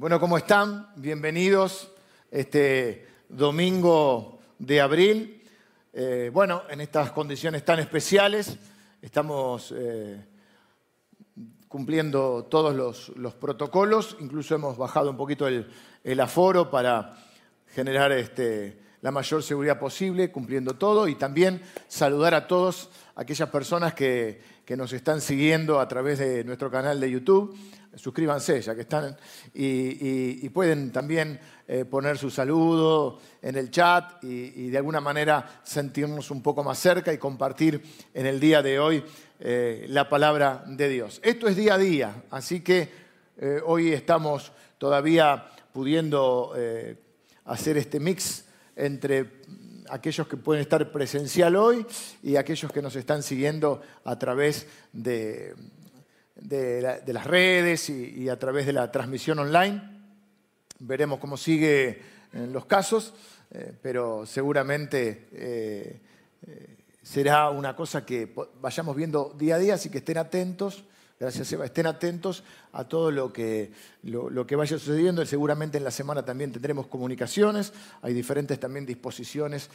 Bueno, ¿cómo están? Bienvenidos este domingo de abril. Eh, bueno, en estas condiciones tan especiales estamos eh, cumpliendo todos los, protocolos, incluso hemos bajado un poquito el, aforo para generar este, la mayor seguridad posible, cumpliendo todo, y también saludar a todos aquellas personas que, que nos están siguiendo a través de nuestro canal de YouTube suscríbanse ya que están y, pueden también eh, poner su saludo en el chat y, de alguna manera sentirnos un poco más cerca y compartir en el día de hoy eh, la palabra de Dios. Esto es día a día, así que eh, hoy estamos todavía pudiendo hacer este mix entre aquellos que pueden estar presencial hoy y aquellos que nos están siguiendo a través de, de, las redes y, a través de la transmisión online. Veremos cómo sigue en los casos, eh, pero seguramente eh, eh, será una cosa que vayamos viendo día a día, así que estén atentos. Gracias, Eva. Estén atentos a todo lo que, lo, que vaya sucediendo. Seguramente en la semana también tendremos comunicaciones. Hay diferentes también disposiciones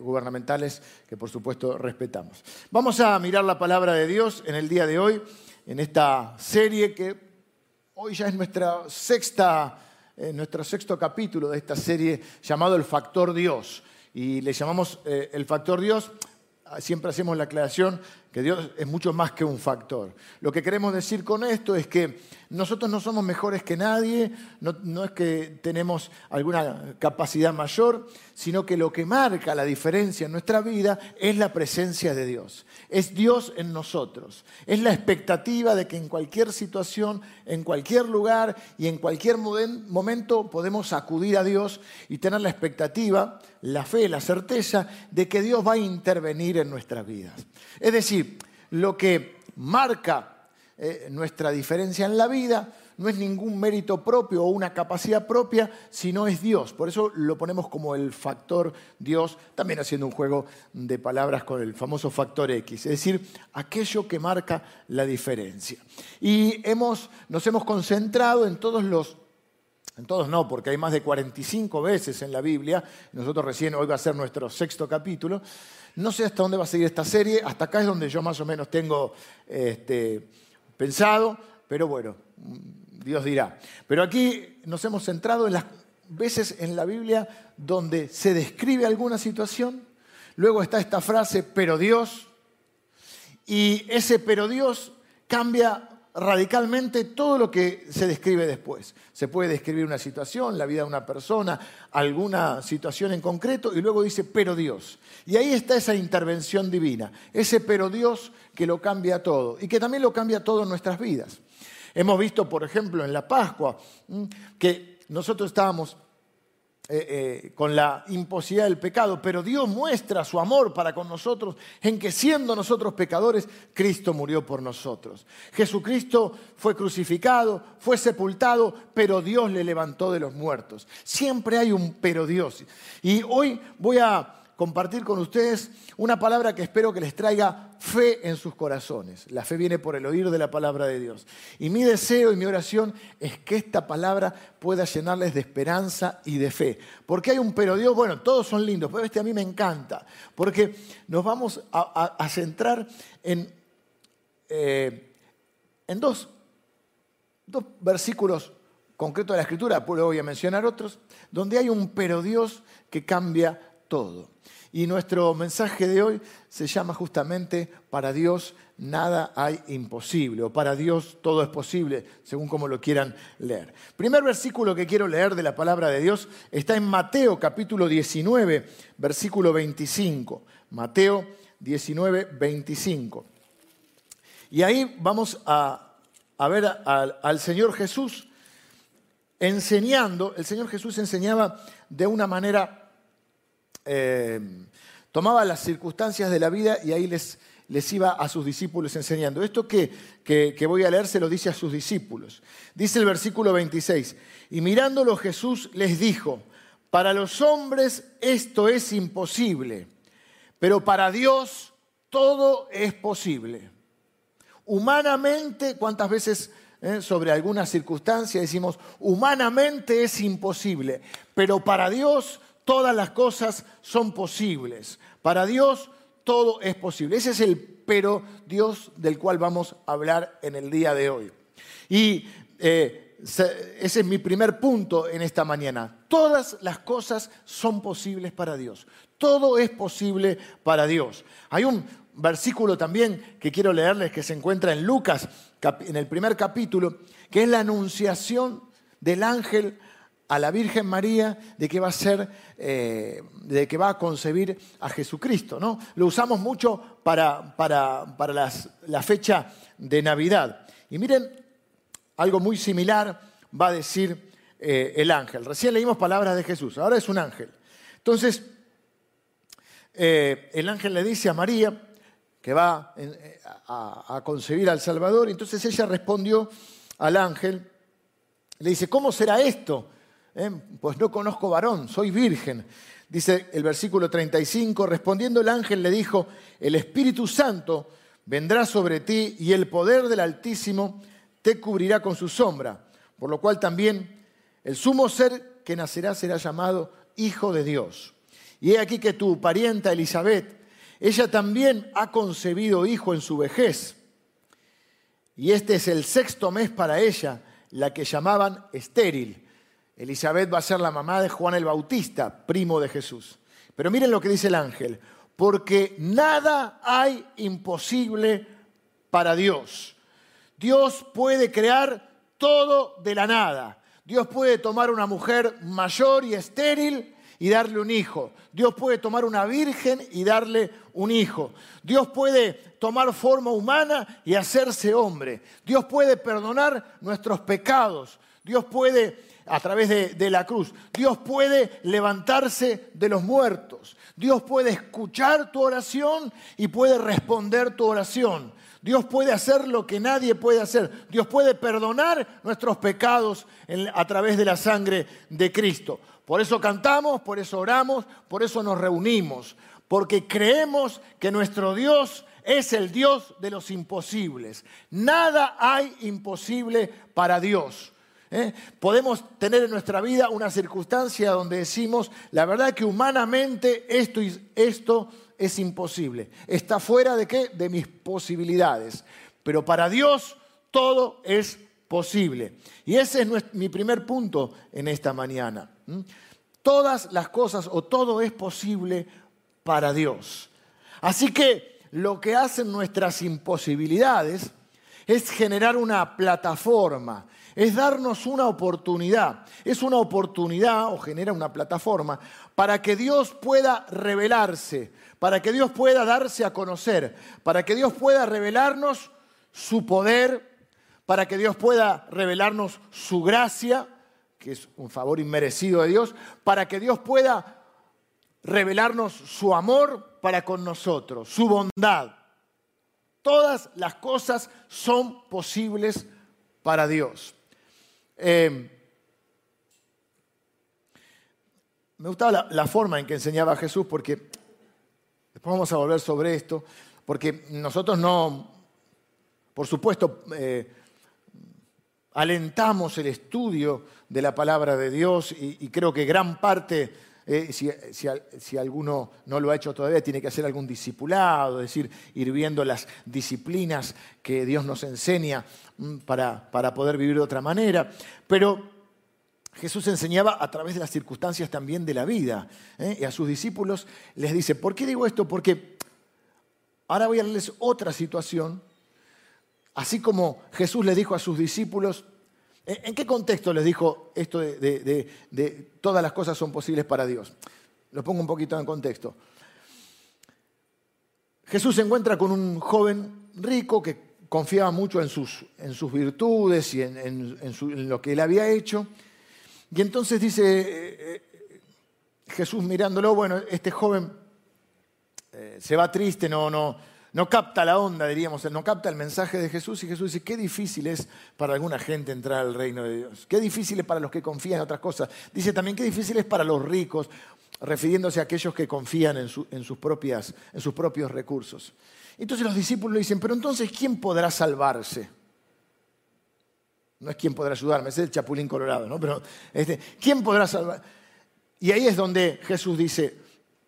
gubernamentales que, por supuesto, respetamos. Vamos a mirar la palabra de Dios en el día de hoy en esta serie que hoy ya es nuestra sexta, eh, nuestro sexto capítulo de esta serie llamado El Factor Dios. Y le llamamos eh, El Factor Dios, siempre hacemos la aclaración que Dios es mucho más que un factor. Lo que queremos decir con esto es que nosotros no somos mejores que nadie, no, es que tenemos alguna capacidad mayor, sino que lo que marca la diferencia en nuestra vida es la presencia de Dios. Es Dios en nosotros. Es la expectativa de que en cualquier situación, en cualquier lugar y en cualquier momento podemos acudir a Dios y tener la expectativa, la fe, la certeza de que Dios va a intervenir en nuestras vidas. Es decir, lo que marca eh, nuestra diferencia en la vida no es ningún mérito propio o una capacidad propia, sino es Dios. Por eso lo ponemos como el factor Dios, también haciendo un juego de palabras con el famoso factor X, es decir, aquello que marca la diferencia. Y hemos, nos hemos concentrado en todos los en todos no, porque hay más de 45 veces en la Biblia, nosotros recién hoy va a ser nuestro sexto capítulo, no sé hasta dónde va a seguir esta serie, hasta acá es donde yo más o menos tengo este, pensado, pero bueno, Dios dirá. Pero aquí nos hemos centrado en las veces en la Biblia donde se describe alguna situación, luego está esta frase, pero Dios, y ese pero Dios cambia radicalmente todo lo que se describe después. Se puede describir una situación, la vida de una persona, alguna situación en concreto, y luego dice, pero Dios. Y ahí está esa intervención divina, ese pero Dios que lo cambia todo y que también lo cambia todo en nuestras vidas. Hemos visto, por ejemplo, en la Pascua, que nosotros estábamos eh, eh, con la imposibilidad del pecado, pero Dios muestra su amor para con nosotros en que siendo nosotros pecadores, Cristo murió por nosotros. Jesucristo fue crucificado, fue sepultado, pero Dios le levantó de los muertos. Siempre hay un pero Dios. Y hoy voy a compartir con ustedes una palabra que espero que les traiga fe en sus corazones. La fe viene por el oír de la palabra de Dios. Y mi deseo y mi oración es que esta palabra pueda llenarles de esperanza y de fe. Porque hay un pero Dios, bueno, todos son lindos, pero este a mí me encanta. Porque nos vamos a, centrar en, eh, en dos, dos versículos concretos de la Escritura, luego voy a mencionar otros, donde hay un pero Dios que cambia todo. Y nuestro mensaje de hoy se llama justamente Para Dios nada hay imposible, o para Dios todo es posible, según como lo quieran leer. Primer versículo que quiero leer de la palabra de Dios está en Mateo capítulo 19, versículo 25. Mateo 19, 25. Y ahí vamos a, ver al Señor Jesús enseñando, el Señor Jesús enseñaba de una manera eh, tomaba las circunstancias de la vida y ahí les, les iba a sus discípulos enseñando. Esto que, que, voy a leer se lo dice a sus discípulos. Dice el versículo 26, y mirándolo Jesús les dijo, para los hombres esto es imposible, pero para Dios todo es posible. Humanamente, ¿cuántas veces ¿eh? sobre alguna circunstancia, decimos, humanamente es imposible, pero para Dios todas las cosas son posibles. Para Dios todo es posible. Ese es el pero Dios del cual vamos a hablar en el día de hoy. Y eh, ese es mi primer punto en esta mañana. Todas las cosas son posibles para Dios. Todo es posible para Dios. Hay un versículo también que quiero leerles que se encuentra en Lucas, en el primer capítulo, que es la anunciación del ángel a la Virgen María de que va a ser, eh, de que va a concebir a Jesucristo. ¿no? Lo usamos mucho para, para, la fecha de Navidad. Y miren, algo muy similar va a decir eh, el ángel. Recién leímos palabras de Jesús, ahora es un ángel. Entonces, eh, el ángel le dice a María que va a, a concebir al Salvador, entonces ella respondió al ángel, le dice, ¿cómo será esto? ¿Eh? pues no conozco varón, soy virgen. Dice el versículo 35, respondiendo el ángel le dijo, el Espíritu Santo vendrá sobre ti y el poder del Altísimo te cubrirá con su sombra, por lo cual también el sumo ser que nacerá será llamado Hijo de Dios. Y he aquí que tu parienta Elizabeth, ella también ha concebido hijo en su vejez, y este es el sexto mes para ella, la que llamaban estéril Elizabeth va a ser la mamá de Juan el Bautista, primo de Jesús. Pero miren lo que dice el ángel, porque nada hay imposible para Dios. Dios puede crear todo de la nada. Dios puede tomar una mujer mayor y estéril y darle un hijo. Dios puede tomar una virgen y darle un hijo. Dios puede tomar forma humana y hacerse hombre. Dios puede perdonar nuestros pecados. Dios puede a través de, la cruz. Dios puede levantarse de los muertos. Dios puede escuchar tu oración y puede responder tu oración. Dios puede hacer lo que nadie puede hacer. Dios puede perdonar nuestros pecados a través de la sangre de Cristo. Por eso cantamos, por eso oramos, por eso nos reunimos, porque creemos que nuestro Dios es el Dios de los imposibles. Nada hay imposible para Dios. ¿Eh? Podemos tener en nuestra vida una circunstancia donde decimos, la verdad que humanamente esto, esto es imposible. Está fuera de qué? De mis posibilidades. Pero para Dios todo es posible. Y ese es mi primer punto en esta mañana. Todas las cosas o todo es posible para Dios. Así que lo que hacen nuestras imposibilidades es generar una plataforma, es darnos una oportunidad. Es una oportunidad o genera una plataforma para que Dios pueda revelarse, para que Dios pueda darse a conocer, para que Dios pueda revelarnos su poder, para que Dios pueda revelarnos su gracia, que es un favor inmerecido de Dios, para que Dios pueda revelarnos su amor para con nosotros, su bondad. Todas las cosas son posibles para Dios. Em, me gustaba la, forma en que enseñaba Jesús porque, después vamos a volver sobre esto, porque nosotros no, por supuesto, eh, alentamos el estudio de la palabra de Dios y creo que gran parte eh, si, alguno no lo ha hecho todavía, tiene que hacer algún discipulado, es decir, ir viendo las disciplinas que Dios nos enseña mm, para, para poder vivir de otra manera. Pero Jesús enseñaba a través de las circunstancias también de la vida. ¿eh? Y a sus discípulos les dice, ¿por qué digo esto? Porque ahora voy a darles otra situación. Así como Jesús le dijo a sus discípulos, ¿En qué contexto les dijo esto de, todas las cosas son posibles para Dios? Lo pongo un poquito en contexto. Jesús se encuentra con un joven rico que confiaba mucho en sus, virtudes y en, lo que él había hecho. Y entonces dice eh, eh, Jesús mirándolo, bueno, este joven eh, se va triste, no, no, no capta la onda, diríamos, no capta el mensaje de Jesús y Jesús dice, qué difícil es para alguna gente entrar al reino de Dios, qué difícil es para los que confían en otras cosas. Dice también, qué difícil es para los ricos, refiriéndose a aquellos que confían en, sus, propias, en sus propios recursos. Entonces los discípulos le dicen, pero entonces, ¿quién podrá salvarse? No es quién podrá ayudarme, es el chapulín colorado, ¿no? Pero este, ¿quién podrá salvar? Y ahí es donde Jesús dice,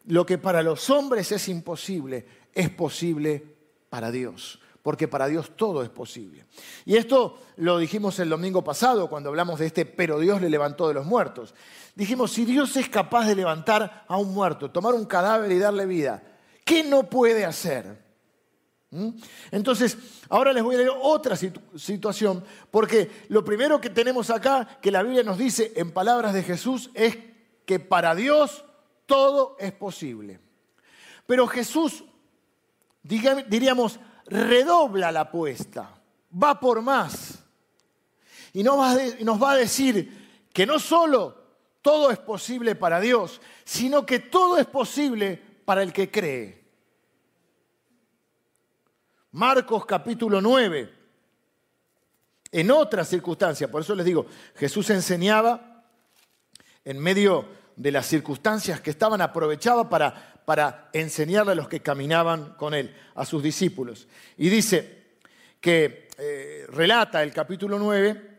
lo que para los hombres es imposible, es posible para Dios porque para Dios todo es posible. Y esto lo dijimos el domingo pasado cuando hablamos de este, pero Dios le levantó de los muertos. Dijimos, si Dios es capaz de levantar a un muerto, tomar un cadáver y darle vida, ¿qué no puede hacer? ¿Mm? Entonces, ahora les voy a leer otra situación, porque lo primero que tenemos acá, que la Biblia nos dice en palabras de Jesús, es que para Dios todo es posible. Pero Jesús, diríamos, redobla la apuesta, va por más. Y nos va a decir que no solo todo es posible para Dios, sino que todo es posible para el que cree. Marcos capítulo 9, en otra circunstancia, por eso les digo, Jesús enseñaba en medio de las circunstancias que estaban, aprovechaba para para enseñarle a los que caminaban con él, a sus discípulos. Y dice que eh, relata el capítulo 9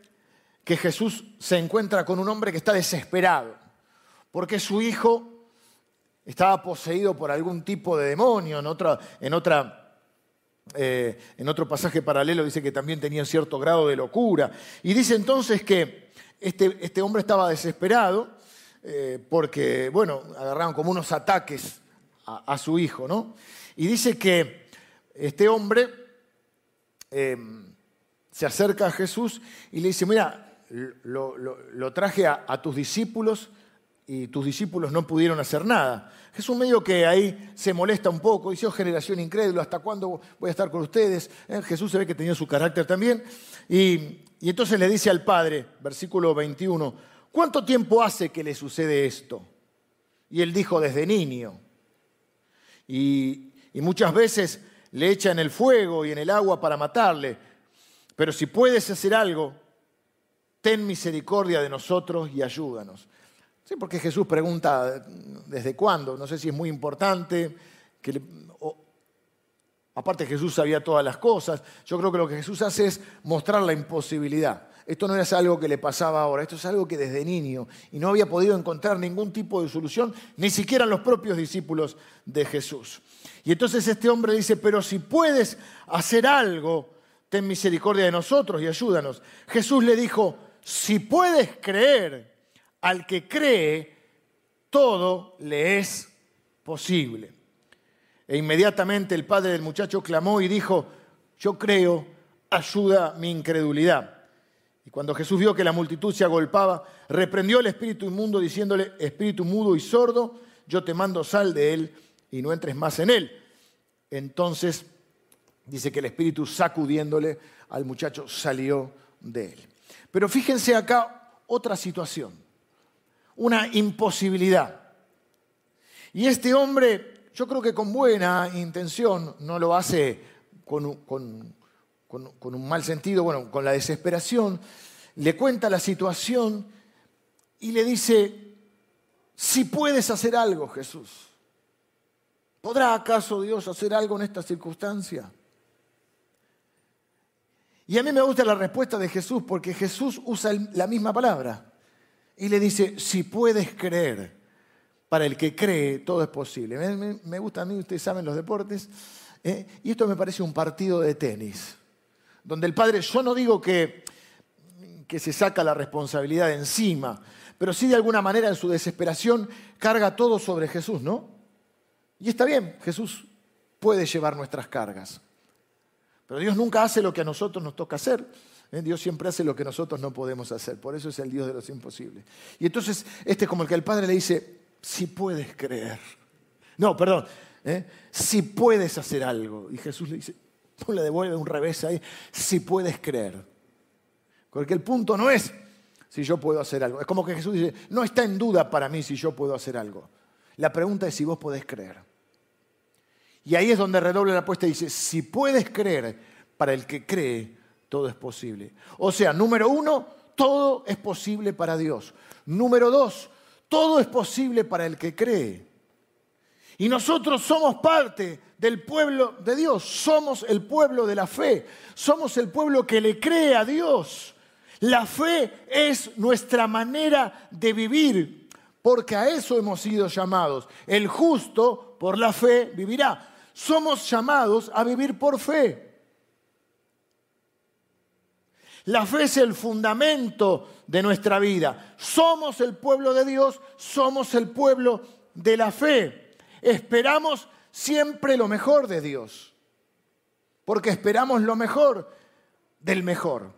que Jesús se encuentra con un hombre que está desesperado, porque su hijo estaba poseído por algún tipo de demonio, en, otra, en, eh, otro pasaje paralelo dice que también tenía cierto grado de locura. Y dice entonces que este, este hombre estaba desesperado eh, porque, bueno, agarraron como unos ataques a, su hijo, ¿no? Y dice que este hombre em, se acerca a Jesús y le dice, mira, lo, traje a, tus discípulos y tus discípulos no pudieron hacer nada. Jesús medio que ahí se molesta un poco, dice, oh generación incrédula, ¿hasta cuándo voy a estar con ustedes? Eh, Jesús se ve que tenía su carácter también. Y, y entonces le dice al Padre, versículo 21, ¿cuánto tiempo hace que le sucede esto? Y él dijo, desde niño y, muchas veces le echan el fuego y en el agua para matarle. Pero si puedes hacer algo, ten misericordia de nosotros y ayúdanos. Sí, porque Jesús pregunta desde cuándo, no sé si es muy importante, que aparte Jesús sabía todas las cosas, yo creo que lo que Jesús hace es mostrar la imposibilidad. Esto no es algo que le pasaba ahora, esto es algo que desde niño y no había podido encontrar ningún tipo de solución, ni siquiera los propios discípulos de Jesús. Y entonces este hombre dice, pero si puedes hacer algo, ten misericordia de nosotros y ayúdanos. Jesús le dijo, si puedes creer, al que cree, todo le es posible. E inmediatamente el padre del muchacho clamó y dijo, yo creo, ayuda mi incredulidad. Y cuando Jesús vio que la multitud se agolpaba, reprendió al espíritu inmundo diciéndole, espíritu mudo y sordo, yo te mando sal de él y no entres más en él. Entonces dice que el espíritu sacudiéndole al muchacho salió de él. Pero fíjense acá otra situación, una imposibilidad. Y este hombre, yo creo que con buena intención, no lo hace con, con con, un mal sentido, bueno, con la desesperación, le cuenta la situación y le dice, si puedes hacer algo, Jesús, ¿podrá acaso Dios hacer algo en esta circunstancia? Y a mí me gusta la respuesta de Jesús porque Jesús usa la misma palabra y le dice, si puedes creer, para el que cree todo es posible. Me, gusta a mí, ustedes saben los deportes, ¿eh? y esto me parece un partido de tenis donde el padre, yo no digo que, que se saca la responsabilidad de encima, pero sí de alguna manera en su desesperación carga todo sobre Jesús, ¿no? Y está bien, Jesús puede llevar nuestras cargas. Pero Dios nunca hace lo que a nosotros nos toca hacer. ¿eh? Dios siempre hace lo que nosotros no podemos hacer. Por eso es el Dios de los imposibles. Y entonces, este es como el que el Padre le dice, si puedes creer. No, perdón, ¿eh? si puedes hacer algo. Y Jesús le dice, Tú le devuelve un revés ahí, si puedes creer. Porque el punto no es si yo puedo hacer algo. Es como que Jesús dice, no está en duda para mí si yo puedo hacer algo. La pregunta es si vos podés creer. Y ahí es donde redobla la apuesta y dice, si puedes creer, para el que cree, todo es posible. O sea, número uno, todo es posible para Dios. Número dos, todo es posible para el que cree. Y nosotros somos parte del pueblo de Dios, somos el pueblo de la fe, somos el pueblo que le cree a Dios. La fe es nuestra manera de vivir, porque a eso hemos sido llamados. El justo por la fe vivirá. Somos llamados a vivir por fe. La fe es el fundamento de nuestra vida. Somos el pueblo de Dios, somos el pueblo de la fe. Esperamos siempre lo mejor de Dios, porque esperamos lo mejor del mejor.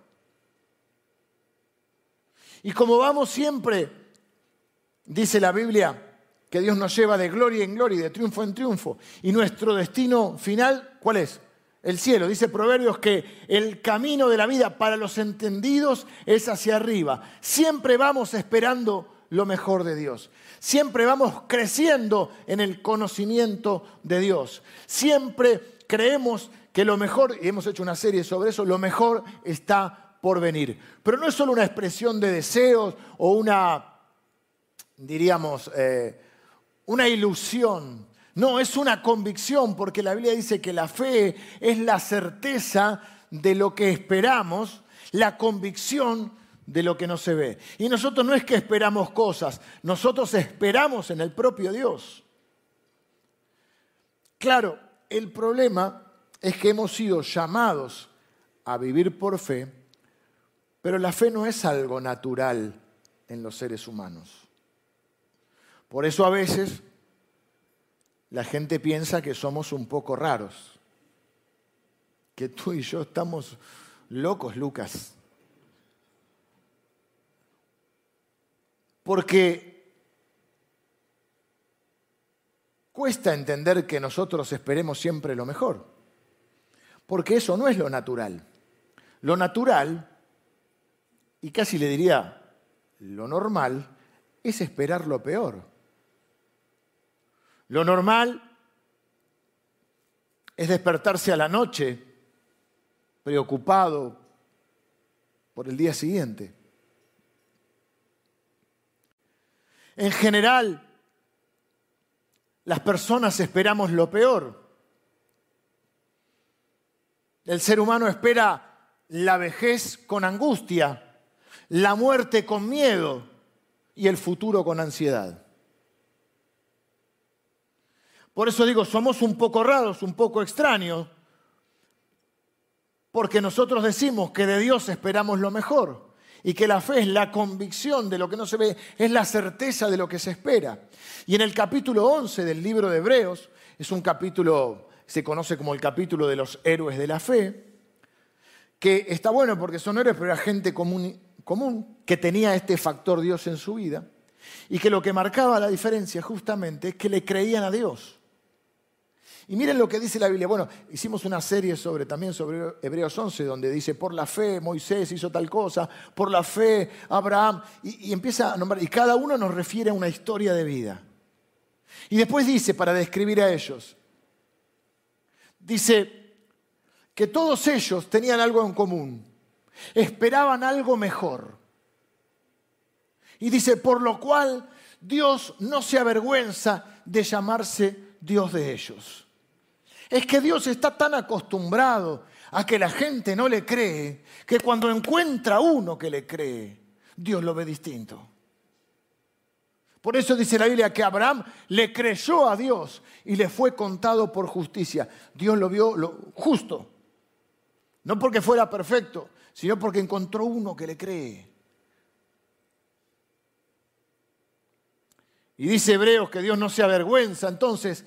Y como vamos siempre, dice la Biblia, que Dios nos lleva de gloria en gloria y de triunfo en triunfo, y nuestro destino final, ¿cuál es? el cielo. Dice Proverbios que el camino de la vida para los entendidos es hacia arriba. Siempre vamos esperando lo mejor de Dios. Siempre vamos creciendo en el conocimiento de Dios. Siempre creemos que lo mejor, y hemos hecho una serie sobre eso, lo mejor está por venir. Pero no es solo una expresión de deseos o una, diríamos, eh, una ilusión no, es una convicción, porque la Biblia dice que la fe es la certeza de lo que esperamos, la convicción de lo que no se ve. Y nosotros no es que esperamos cosas, nosotros esperamos en el propio Dios. Claro, el problema es que hemos sido llamados a vivir por fe, pero la fe no es algo natural en los seres humanos. Por eso a veces la gente piensa que somos un poco raros, que tú y yo estamos locos, Lucas. Porque cuesta entender que nosotros esperemos siempre lo mejor, porque eso no es lo natural. Lo natural, y casi le diría lo normal, es esperar lo peor. Lo normal es despertarse a la noche preocupado por el día siguiente. En general, las personas esperamos lo peor. El ser humano espera la vejez con angustia, la muerte con miedo y el futuro con ansiedad. Por eso digo, somos un poco raros, un poco extraños, porque nosotros decimos que de Dios esperamos lo mejor y que la fe es la convicción de lo que no se ve, es la certeza de lo que se espera. Y en el capítulo 11 del libro de Hebreos, es un capítulo, se conoce como el capítulo de los héroes de la fe, que está bueno porque son héroes, pero era gente común, común que tenía este factor Dios en su vida y que lo que marcaba la diferencia justamente es que le creían a Dios. Y miren lo que dice la Biblia. Bueno, hicimos una serie sobre, también sobre Hebreos 11, donde dice, por la fe Moisés hizo tal cosa, por la fe Abraham, y, y empieza a nombrar, y cada uno nos refiere a una historia de vida. Y después dice, para describir a ellos, dice que todos ellos tenían algo en común, esperaban algo mejor. Y dice, por lo cual Dios no se avergüenza de llamarse Dios de ellos. Es que Dios está tan acostumbrado a que la gente no le cree, que cuando encuentra uno que le cree, Dios lo ve distinto. Por eso dice la Biblia que Abraham le creyó a Dios y le fue contado por justicia. Dios lo vio lo justo. No porque fuera perfecto, sino porque encontró uno que le cree. Y dice Hebreos que Dios no se avergüenza entonces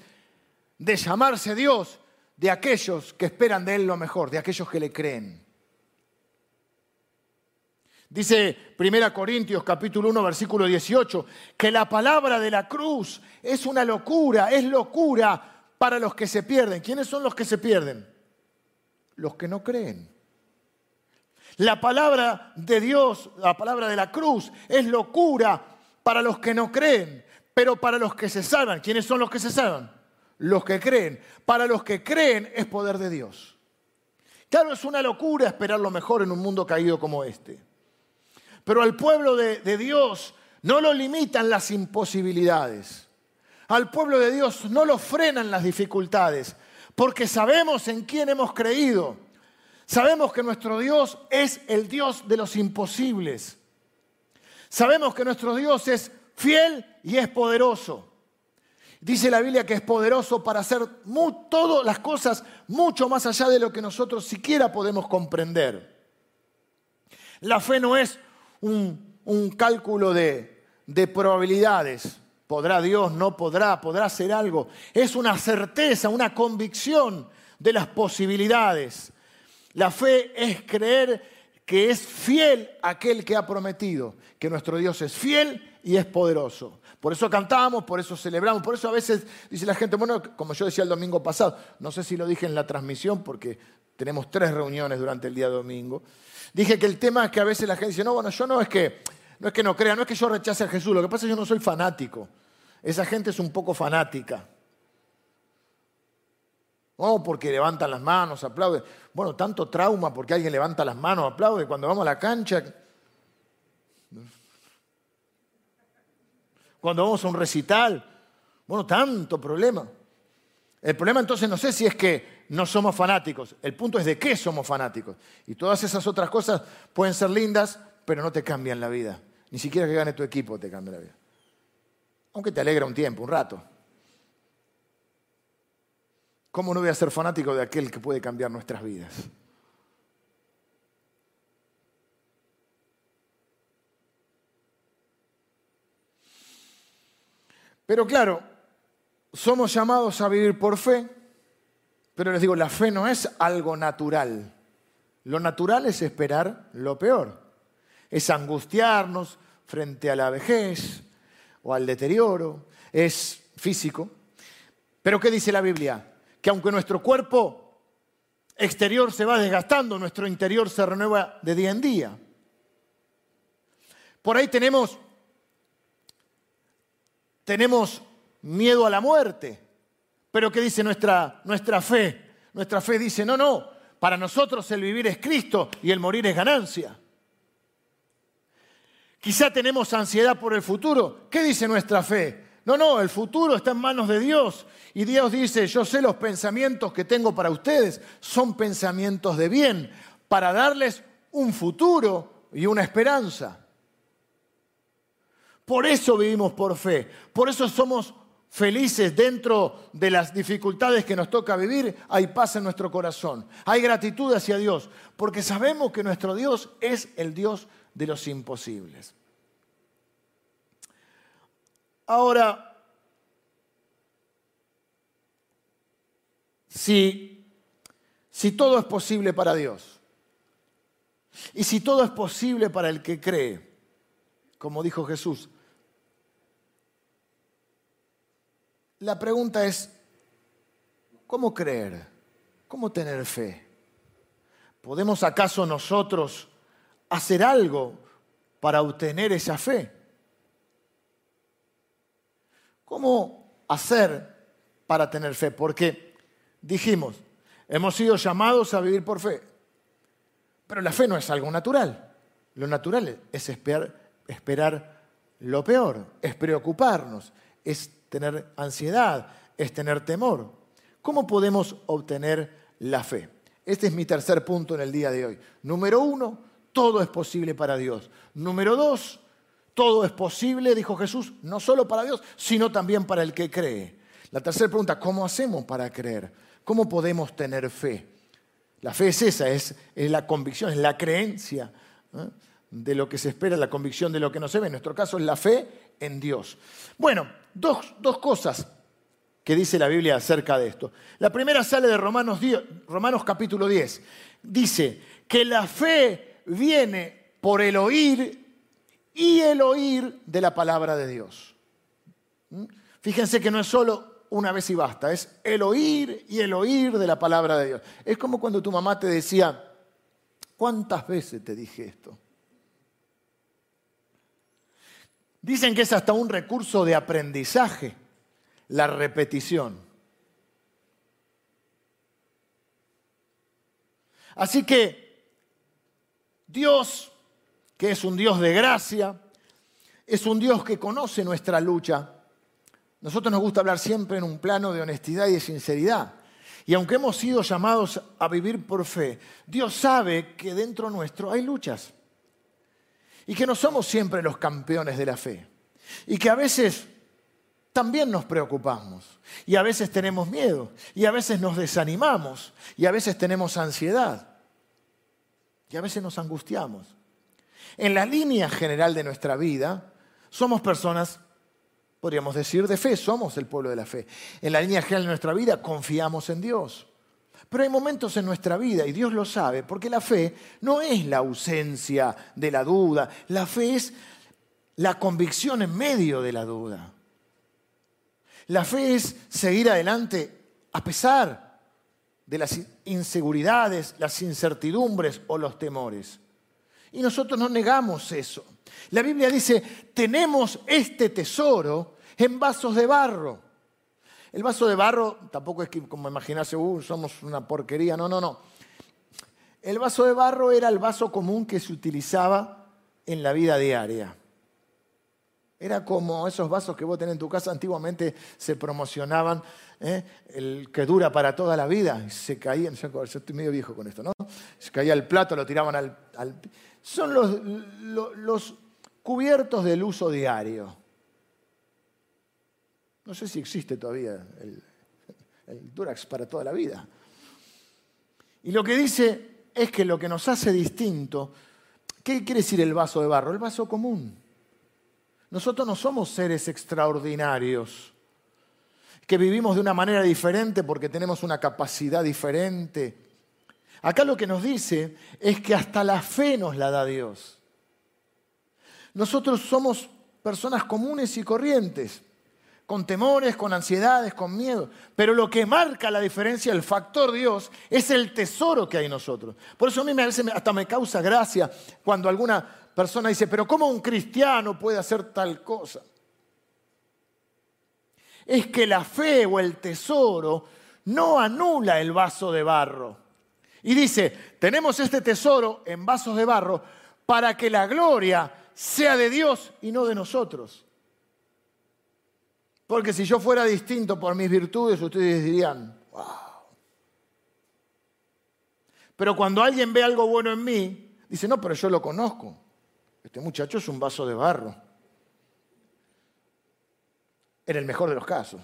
de llamarse Dios de aquellos que esperan de Él lo mejor, de aquellos que le creen. Dice 1 Corintios capítulo 1 versículo 18 que la palabra de la cruz es una locura, es locura para los que se pierden. ¿Quiénes son los que se pierden? Los que no creen. La palabra de Dios, la palabra de la cruz es locura para los que no creen, pero para los que se salvan. ¿Quiénes son los que se salvan? Los que creen. Para los que creen es poder de Dios. Claro, es una locura esperar lo mejor en un mundo caído como este. Pero al pueblo de, de Dios no lo limitan las imposibilidades. Al pueblo de Dios no lo frenan las dificultades, porque sabemos en quién hemos creído. Sabemos que nuestro Dios es el Dios de los imposibles. Sabemos que nuestro Dios es fiel y es poderoso. Dice la Biblia que es poderoso para hacer todas las cosas mucho más allá de lo que nosotros siquiera podemos comprender. La fe no es un, cálculo de, de probabilidades. ¿Podrá Dios? ¿No podrá? ¿Podrá hacer algo? Es una certeza, una convicción de las posibilidades. La fe es creer que es fiel aquel que ha prometido, que nuestro Dios es fiel y es poderoso. Por eso cantamos, por eso celebramos, por eso a veces dice la gente, bueno, como yo decía el domingo pasado, no sé si lo dije en la transmisión porque tenemos tres reuniones durante el día domingo, dije que el tema es que a veces la gente dice, no, bueno, yo no es que no, es que no crea, no es que yo rechace a Jesús, lo que pasa es que yo no soy fanático. Esa gente es un poco fanática. No, porque levantan las manos, aplauden. Bueno, tanto trauma porque alguien levanta las manos, aplaude. Cuando vamos a la cancha, cuando vamos a un recital. Bueno, tanto problema. El problema entonces no sé si es que no somos fanáticos, el punto es de qué somos fanáticos. Y todas esas otras cosas pueden ser lindas, pero no te cambian la vida. Ni siquiera que gane tu equipo te cambia la vida. Aunque te alegra un tiempo, un rato. ¿Cómo no voy a ser fanático de aquel que puede cambiar nuestras vidas? Pero claro, somos llamados a vivir por fe, pero les digo, la fe no es algo natural. Lo natural es esperar lo peor, es angustiarnos frente a la vejez o al deterioro, es físico. Pero ¿qué dice la Biblia? Que aunque nuestro cuerpo exterior se va desgastando, nuestro interior se renueva de día en día. Por ahí tenemos tenemos miedo a la muerte. Pero ¿qué dice nuestra, nuestra fe? Nuestra fe dice, no, no, para nosotros el vivir es Cristo y el morir es ganancia. Quizá tenemos ansiedad por el futuro. ¿Qué dice nuestra fe? No, no, el futuro está en manos de Dios. Y Dios dice, yo sé los pensamientos que tengo para ustedes, son pensamientos de bien, para darles un futuro y una esperanza. Por eso vivimos por fe. Por eso somos felices dentro de las dificultades que nos toca vivir. Hay paz en nuestro corazón. Hay gratitud hacia Dios. Porque sabemos que nuestro Dios es el Dios de los imposibles. Ahora, si, si todo es posible para Dios, y si todo es posible para el que cree, como dijo Jesús, La pregunta es, ¿cómo creer? ¿Cómo tener fe? ¿Podemos acaso nosotros hacer algo para obtener esa fe? ¿Cómo hacer para tener fe? Porque dijimos, hemos sido llamados a vivir por fe, pero la fe no es algo natural. Lo natural es esperar, esperar lo peor, es preocuparnos, es tener ansiedad, es tener temor. ¿Cómo podemos obtener la fe? Este es mi tercer punto en el día de hoy. Número uno, todo es posible para Dios. Número dos, todo es posible, dijo Jesús, no solo para Dios, sino también para el que cree. La tercera pregunta, ¿cómo hacemos para creer? ¿Cómo podemos tener fe? La fe es esa, es, la convicción, es la creencia ¿eh? de lo que se espera, la convicción de lo que no se ve. En nuestro caso es la fe en Dios. Bueno, dos, cosas que dice la Biblia acerca de esto. La primera sale de Romanos, Romanos capítulo 10. Dice que la fe viene por el oír y el oír de la palabra de Dios. ¿Mm? Fíjense que no es solo una vez y basta, es el oír y el oír de la palabra de Dios. Es como cuando tu mamá te decía, ¿cuántas veces te dije esto? Dicen que es hasta un recurso de aprendizaje, la repetición. Así que Dios, que es un Dios de gracia, es un Dios que conoce nuestra lucha. Nosotros nos gusta hablar siempre en un plano de honestidad y de sinceridad. Y aunque hemos sido llamados a vivir por fe, Dios sabe que dentro nuestro hay luchas. Y que no somos siempre los campeones de la fe. Y que a veces también nos preocupamos. Y a veces tenemos miedo. Y a veces nos desanimamos. Y a veces tenemos ansiedad. Y a veces nos angustiamos. En la línea general de nuestra vida, somos personas podríamos decir, de fe, somos el pueblo de la fe. En la línea general de nuestra vida confiamos en Dios. Pero hay momentos en nuestra vida, y Dios lo sabe, porque la fe no es la ausencia de la duda, la fe es la convicción en medio de la duda. La fe es seguir adelante a pesar de las inseguridades, las incertidumbres o los temores. Y nosotros no negamos eso. La Biblia dice, tenemos este tesoro en vasos de barro. El vaso de barro tampoco es que, como imaginarse, uh, somos una porquería, no, no, no. El vaso de barro era el vaso común que se utilizaba en la vida diaria. Era como esos vasos que vos tenés en tu casa, antiguamente se promocionaban, ¿eh? el que dura para toda la vida. Se caía, yo estoy medio viejo con esto, ¿no? Se caía el plato, lo tiraban al... Son los cubiertos del uso diario. No sé si existe todavía el, Durax para toda la vida. Y lo que dice es que lo que nos hace distinto, ¿qué quiere decir el vaso de barro? El vaso común. Nosotros no somos seres extraordinarios, que vivimos de una manera diferente porque tenemos una capacidad diferente. Acá lo que nos dice es que hasta la fe nos la da Dios. Nosotros somos personas comunes y corrientes con temores, con ansiedades, con miedo. Pero lo que marca la diferencia, el factor Dios, es el tesoro que hay en nosotros. Por eso a mí me, hasta me causa gracia cuando alguna persona dice, pero ¿cómo un cristiano puede hacer tal cosa? Es que la fe o el tesoro no anula el vaso de barro. Y dice, tenemos este tesoro en vasos de barro para que la gloria sea de Dios y no de nosotros. Porque si yo fuera distinto por mis virtudes, ustedes dirían, wow. Pero cuando alguien ve algo bueno en mí, dice, no, pero yo lo conozco. Este muchacho es un vaso de barro. En el mejor de los casos.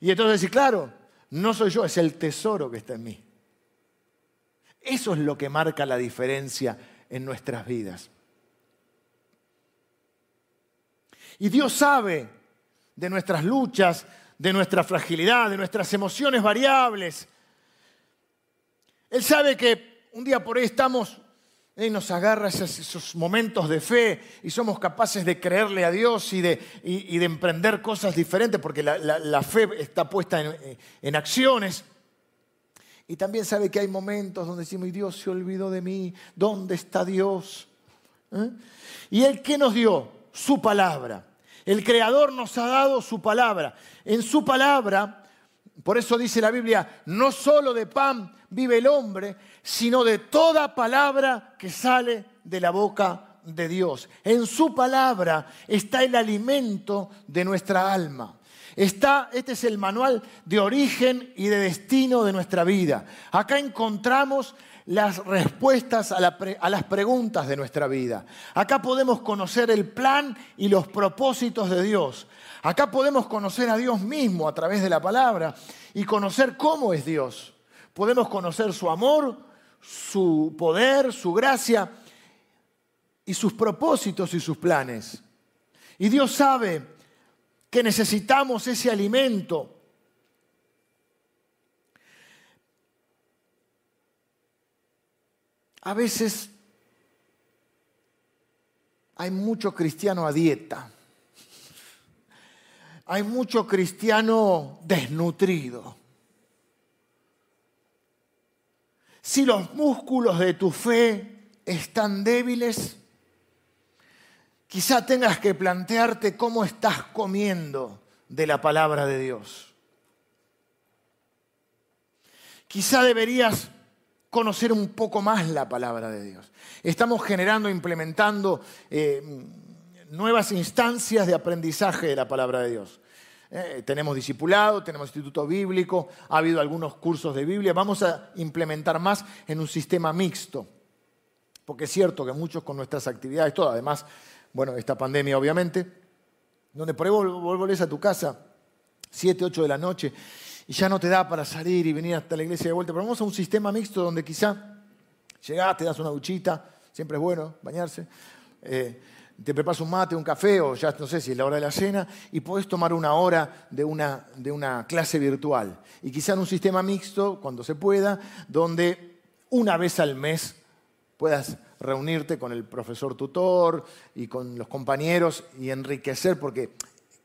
Y entonces dice, claro, no soy yo, es el tesoro que está en mí. Eso es lo que marca la diferencia en nuestras vidas. Y Dios sabe de nuestras luchas, de nuestra fragilidad, de nuestras emociones variables. Él sabe que un día por ahí estamos y nos agarra esos, momentos de fe y somos capaces de creerle a Dios y de, de emprender cosas diferentes porque la, fe está puesta en, acciones. Y también sabe que hay momentos donde decimos, Dios se olvidó de mí, ¿dónde está Dios? ¿Eh? ¿Y Él qué nos dio? Su palabra. El Creador nos ha dado su palabra. En su palabra, por eso dice la Biblia, no solo de pan vive el hombre, sino de toda palabra que sale de la boca de Dios. En su palabra está el alimento de nuestra alma. Está, este es el manual de origen y de destino de nuestra vida. Acá encontramos las respuestas a, las preguntas de nuestra vida. Acá podemos conocer el plan y los propósitos de Dios. Acá podemos conocer a Dios mismo a través de la palabra y conocer cómo es Dios. Podemos conocer su amor, su poder, su gracia y sus propósitos y sus planes. Y Dios sabe que necesitamos ese alimento A veces hay mucho cristiano a dieta. Hay mucho cristiano desnutrido. Si los músculos de tu fe están débiles, quizá tengas que plantearte cómo estás comiendo de la palabra de Dios. Quizá deberías conocer un poco más la palabra de Dios. Estamos generando, implementando eh, nuevas instancias de aprendizaje de la palabra de Dios. Eh, tenemos discipulado, tenemos instituto bíblico, ha habido algunos cursos de Biblia. Vamos a implementar más en un sistema mixto. Porque es cierto que muchos con nuestras actividades, todo, además, bueno, esta pandemia obviamente, donde por ahí volvés a tu casa 7, 8 de la noche y ya no te da para salir y venir hasta la iglesia de vuelta. Pero vamos a un sistema mixto donde quizá llegás, te das una duchita, siempre es bueno bañarse, eh, te preparas un mate, un café o ya no sé si es la hora de la cena y podés tomar una hora de una, de una clase virtual. Y quizá en un sistema mixto, cuando se pueda, donde una vez al mes puedas reunirte con el profesor tutor y con los compañeros y enriquecer, porque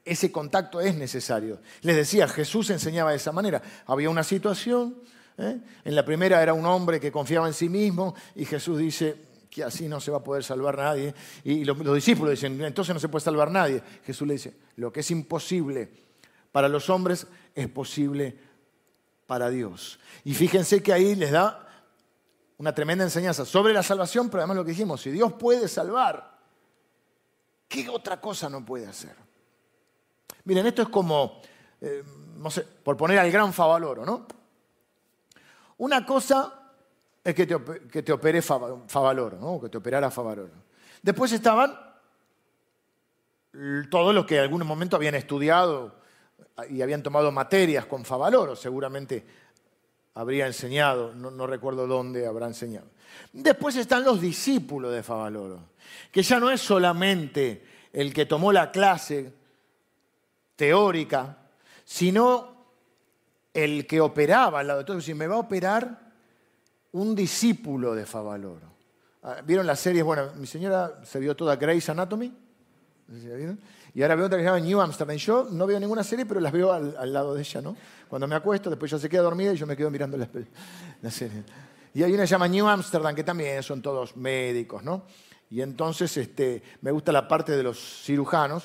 ese contacto es necesario. Les decía, Jesús enseñaba de esa manera. Había una situación, ¿eh? en la primera era un hombre que confiaba en sí mismo y Jesús dice que así no se va a poder salvar nadie. Y los, los discípulos dicen, entonces no se puede salvar nadie. Jesús le dice, lo que es imposible para los hombres es posible para Dios. Y fíjense que ahí les da una tremenda enseñanza sobre la salvación, pero además lo que dijimos, si Dios puede salvar, ¿qué otra cosa no puede hacer? Miren, esto es como, eh, no sé, por poner al gran Favaloro, ¿no? Una cosa es que te, que te opere Favaloro, ¿no? Que te operara Favaloro. Después estaban todos los que en algún momento habían estudiado y habían tomado materias con Favaloro, seguramente habría enseñado, no, no, recuerdo dónde habrá enseñado. Después están los discípulos de Favaloro, que ya no es solamente el que tomó la clase teórica, sino el que operaba al lado de todo. Si me va a operar un discípulo de Favaloro. Ah, ¿Vieron las series? Bueno, mi señora se vio toda Grey's Anatomy. Y ahora veo otra que se llama New Amsterdam. Yo no veo ninguna serie, pero las veo al, lado de ella, ¿no? Cuando me acuesto, después ella se queda dormida y yo me quedo mirando la, la serie. Y hay una que se llama New Amsterdam, que también son todos médicos, ¿no? Y entonces este, me gusta la parte de los cirujanos,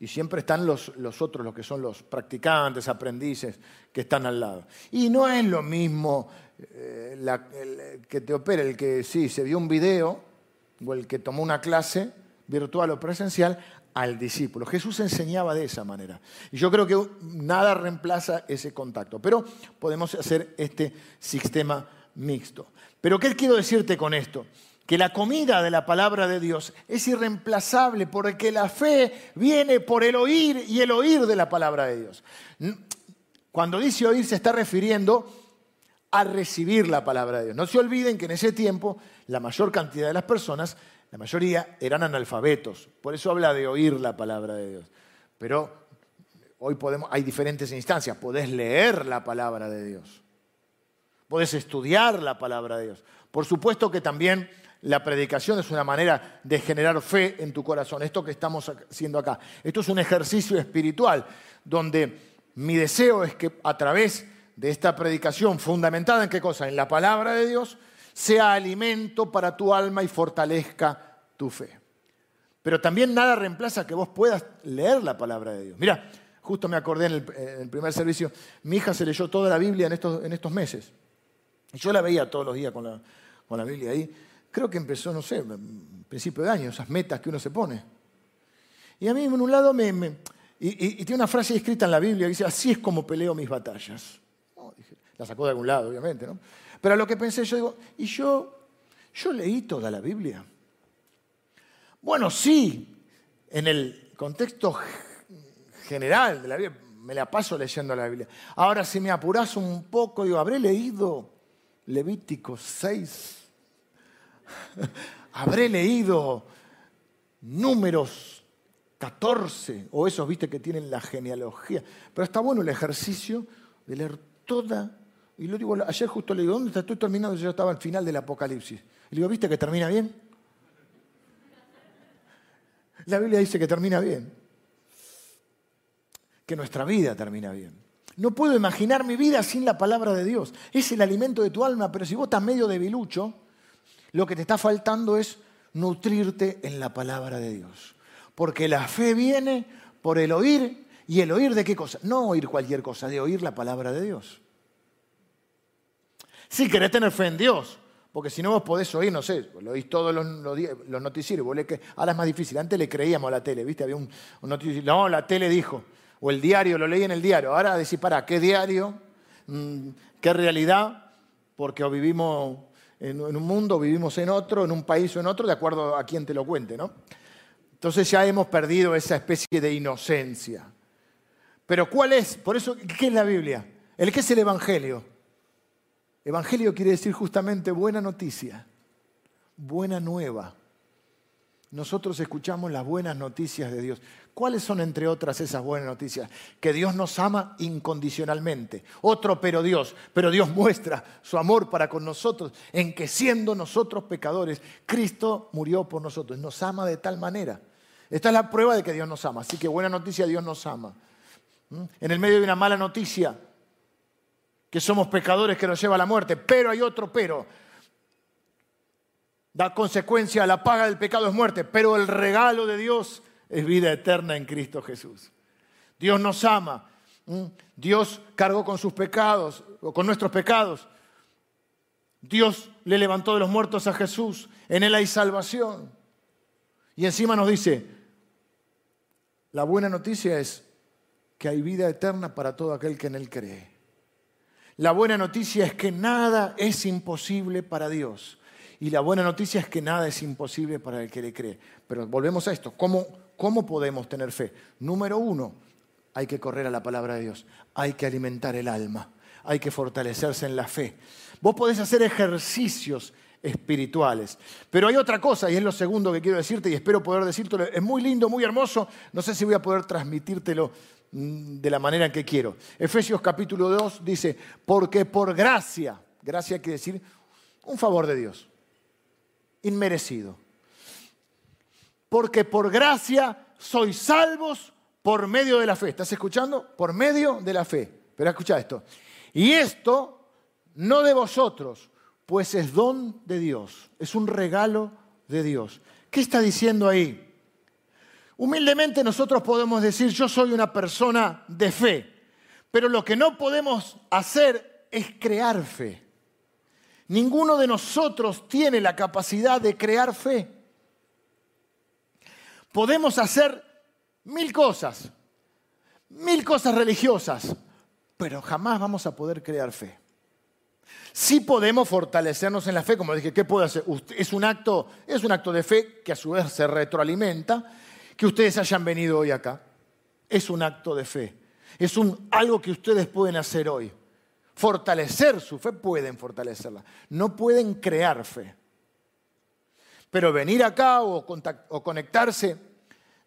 y siempre están los, los, otros, los que son los practicantes, aprendices, que están al lado. Y no es lo mismo eh, el, que te opera, el que sí se vio un video o el que tomó una clase virtual o presencial al discípulo. Jesús enseñaba de esa manera. Y yo creo que nada reemplaza ese contacto, pero podemos hacer este sistema mixto. Pero ¿qué quiero decirte con esto? Que la comida de la palabra de Dios es irreemplazable porque la fe viene por el oír y el oír de la palabra de Dios. Cuando dice oír se está refiriendo a recibir la palabra de Dios. No se olviden que en ese tiempo la mayor cantidad de las personas, la mayoría eran analfabetos. Por eso habla de oír la palabra de Dios. Pero hoy podemos, hay diferentes instancias. Podés leer la palabra de Dios. Podés estudiar la palabra de Dios. Por supuesto que también la predicación es una manera de generar fe en tu corazón. Esto que estamos haciendo acá. Esto es un ejercicio espiritual donde mi deseo es que a través de esta predicación fundamentada en qué cosa? En la palabra de Dios, sea alimento para tu alma y fortalezca tu fe. Pero también nada reemplaza que vos puedas leer la palabra de Dios. Mira, justo me acordé en el, primer servicio, mi hija se leyó toda la Biblia en estos, en estos meses. Y yo la veía todos los días con la, con la Biblia ahí creo que empezó, no sé, principio de año, esas metas que uno se pone. Y a mí, en un lado, me, y, tiene una frase escrita en la Biblia que dice, así es como peleo mis batallas. la sacó de algún lado, obviamente, ¿no? Pero a lo que pensé, yo digo, ¿y yo, yo leí toda la Biblia? Bueno, sí, en el contexto general de la Biblia, me la paso leyendo la Biblia. Ahora, si me apuras un poco, digo, ¿habré leído Levítico 6? habré leído números 14 o esos, viste, que tienen la genealogía. Pero está bueno el ejercicio de leer toda. Y lo digo, ayer justo le digo, ¿dónde está? Estoy terminando, yo estaba al final del Apocalipsis. Y le digo, ¿viste que termina bien? La Biblia dice que termina bien. Que nuestra vida termina bien. No puedo imaginar mi vida sin la palabra de Dios. Es el alimento de tu alma, pero si vos estás medio debilucho, lo que te está faltando es nutrirte en la palabra de Dios. Porque la fe viene por el oír. ¿Y el oír de qué cosa? No oír cualquier cosa, de oír la palabra de Dios. Si querés tener fe en Dios, porque si no vos podés oír, no sé, lo oís todos los, noticieros, ahora es más difícil, antes le creíamos a la tele, ¿viste? Había un, noticiero, no, la tele dijo, O el diario, lo leí en el diario. Ahora decir, para, ¿qué diario? Mm, ¿Qué realidad? Porque vivimos en un mundo, vivimos en otro, en un país o en otro, de acuerdo a quien te lo cuente, ¿no? Entonces ya hemos perdido esa especie de inocencia. Pero ¿cuál es? Por eso, ¿qué es la Biblia? ¿El qué es el Evangelio? Evangelio quiere decir justamente buena noticia, buena nueva. Nosotros escuchamos las buenas noticias de Dios. ¿Cuáles son, entre otras, esas buenas noticias? Que Dios nos ama incondicionalmente. Otro, pero Dios. Pero Dios muestra su amor para con nosotros en que siendo nosotros pecadores, Cristo murió por nosotros. Nos ama de tal manera. Esta es la prueba de que Dios nos ama. Así que buena noticia, Dios nos ama. ¿Mm? En el medio de una mala noticia, que somos pecadores que nos lleva a la muerte. Pero hay otro pero da consecuencia, la paga del pecado es muerte, pero el regalo de Dios es vida eterna en Cristo Jesús. Dios nos ama, Dios cargó con sus pecados, o con nuestros pecados. Dios le levantó de los muertos a Jesús, en Él hay salvación. Y encima nos dice, la buena noticia es que hay vida eterna para todo aquel que en Él cree. La buena noticia es que nada es imposible para Dios. Y la buena noticia es que nada es imposible para el que le cree. Pero volvemos a esto. ¿Cómo, ¿Cómo podemos tener fe? Número uno, hay que correr a la palabra de Dios. Hay que alimentar el alma. Hay que fortalecerse en la fe. Vos podés hacer ejercicios espirituales. Pero hay otra cosa, y es lo segundo que quiero decirte, y espero poder decírtelo. Es muy lindo, muy hermoso. No sé si voy a poder transmitírtelo mm, de la manera que quiero. Efesios capítulo 2 dice, porque por gracia, gracia quiere decir un favor de Dios inmerecido. Porque por gracia sois salvos por medio de la fe. ¿Estás escuchando? Por medio de la fe. Pero escucha esto. Y esto no de vosotros, pues es don de Dios, es un regalo de Dios. ¿Qué está diciendo ahí? Humildemente nosotros podemos decir, yo soy una persona de fe, pero lo que no podemos hacer es crear fe. Ninguno de nosotros tiene la capacidad de crear fe. Podemos hacer mil cosas, mil cosas religiosas, pero jamás vamos a poder crear fe. Sí podemos fortalecernos en la fe, como dije, ¿qué puedo hacer? Es un acto, es un acto de fe que a su vez se retroalimenta, que ustedes hayan venido hoy acá. Es un acto de fe. Es un, algo que ustedes pueden hacer hoy fortalecer su fe, pueden fortalecerla. No pueden crear fe. Pero venir acá o, conectarse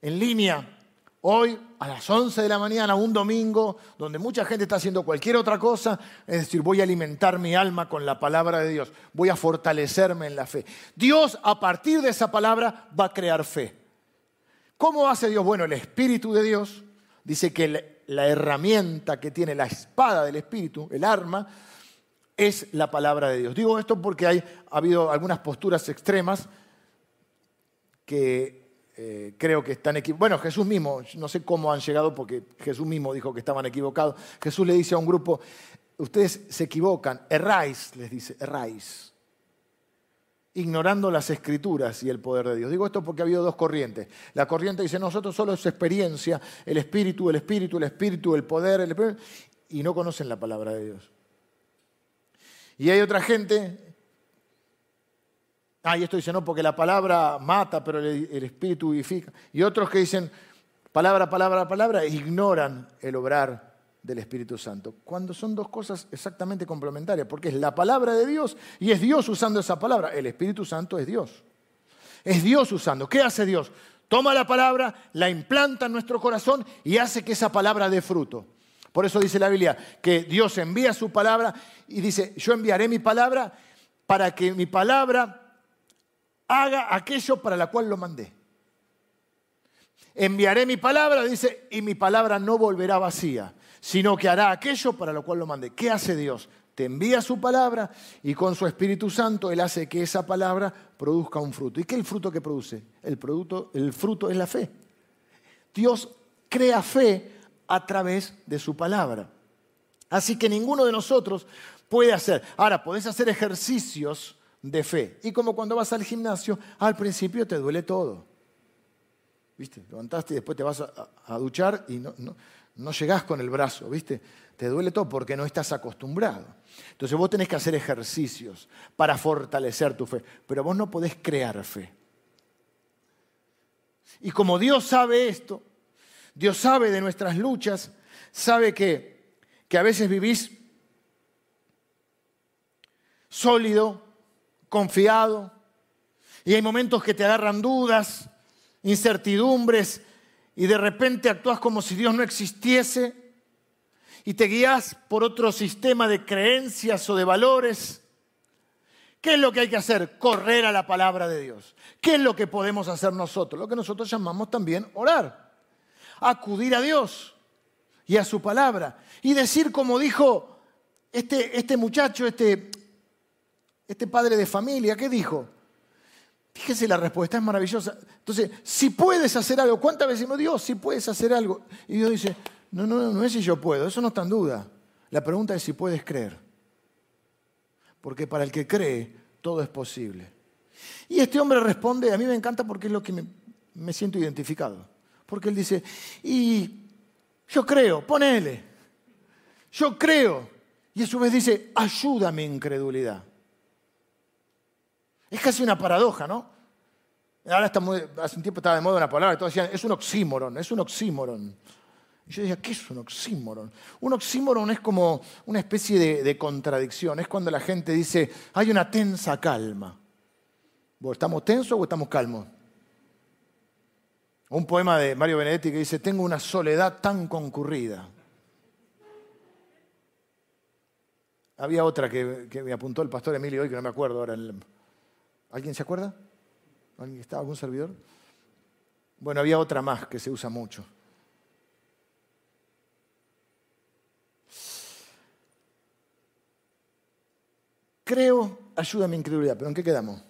en línea hoy a las 11 de la mañana, un domingo, donde mucha gente está haciendo cualquier otra cosa, es decir, voy a alimentar mi alma con la palabra de Dios, voy a fortalecerme en la fe. Dios a partir de esa palabra va a crear fe. ¿Cómo hace Dios? Bueno, el Espíritu de Dios dice que la herramienta que tiene la espada del Espíritu, el arma, es la palabra de Dios. Digo esto porque hay, ha habido algunas posturas extremas que eh, creo que están equivocadas. Bueno, Jesús mismo, no sé cómo han llegado porque Jesús mismo dijo que estaban equivocados. Jesús le dice a un grupo, ustedes se equivocan, erráis, les dice, erráis ignorando las escrituras y el poder de Dios. Digo esto porque ha habido dos corrientes. La corriente dice, nosotros solo es experiencia, el espíritu, el espíritu, el espíritu, el poder, el y no conocen la palabra de Dios. Y hay otra gente, ah, y esto dice, no, porque la palabra mata, pero el, espíritu vivifica. Y otros que dicen, palabra, palabra, palabra, ignoran el obrar del Espíritu Santo, cuando son dos cosas exactamente complementarias, porque es la palabra de Dios y es Dios usando esa palabra. El Espíritu Santo es Dios. Es Dios usando. ¿Qué hace Dios? Toma la palabra, la implanta en nuestro corazón y hace que esa palabra dé fruto. Por eso dice la Biblia que Dios envía su palabra y dice, yo enviaré mi palabra para que mi palabra haga aquello para la cual lo mandé. Enviaré mi palabra, dice, y mi palabra no volverá vacía, sino que hará aquello para lo cual lo mandé. ¿Qué hace Dios? Te envía su palabra y con su Espíritu Santo Él hace que esa palabra produzca un fruto. ¿Y qué es el fruto que produce? El, producto, el fruto es la fe. Dios crea fe a través de su palabra. Así que ninguno de nosotros puede hacer. Ahora, podés hacer ejercicios de fe. Y como cuando vas al gimnasio, al principio te duele todo. ¿Viste? Levantaste y después te vas a, duchar y no, no llegás con el brazo, ¿viste? Te duele todo porque no estás acostumbrado. Entonces vos tenés que hacer ejercicios para fortalecer tu fe, pero vos no podés crear fe. Y como Dios sabe esto, Dios sabe de nuestras luchas, sabe que, que a veces vivís sólido, confiado, y hay momentos que te agarran dudas, incertidumbres, y de repente actúas como si Dios no existiese y te guías por otro sistema de creencias o de valores. ¿Qué es lo que hay que hacer? Correr a la palabra de Dios. ¿Qué es lo que podemos hacer nosotros? Lo que nosotros llamamos también orar. Acudir a Dios y a su palabra. Y decir como dijo este, este muchacho, este, este padre de familia, ¿qué dijo? Fíjese la respuesta, es maravillosa. Entonces, si puedes hacer algo, ¿cuántas veces decimos, Dios, si puedes hacer algo? Y Dios dice, no, no, no es si yo puedo, eso no está en duda. La pregunta es si puedes creer. Porque para el que cree, todo es posible. Y este hombre responde, a mí me encanta porque es lo que me, me siento identificado. Porque él dice, y yo creo, ponele, yo creo. Y a su vez dice, ayuda mi incredulidad. Es casi una paradoja, ¿no? Ahora está hace un tiempo estaba de moda una palabra, todos decían, es un oxímoron, es un oxímoron. Y yo decía, ¿qué es un oxímoron? Un oxímoron es como una especie de, contradicción, es cuando la gente dice, hay una tensa calma. ¿Estamos tensos o estamos calmos? Un poema de Mario Benedetti que dice, tengo una soledad tan concurrida. Había otra que, que me apuntó el pastor Emilio hoy, que no me acuerdo ahora. El, ¿Alguien se acuerda? ¿Alguien está? ¿Algún servidor? Bueno, había otra más que se usa mucho. Creo, ayuda a mi incredulidad, pero ¿en qué quedamos?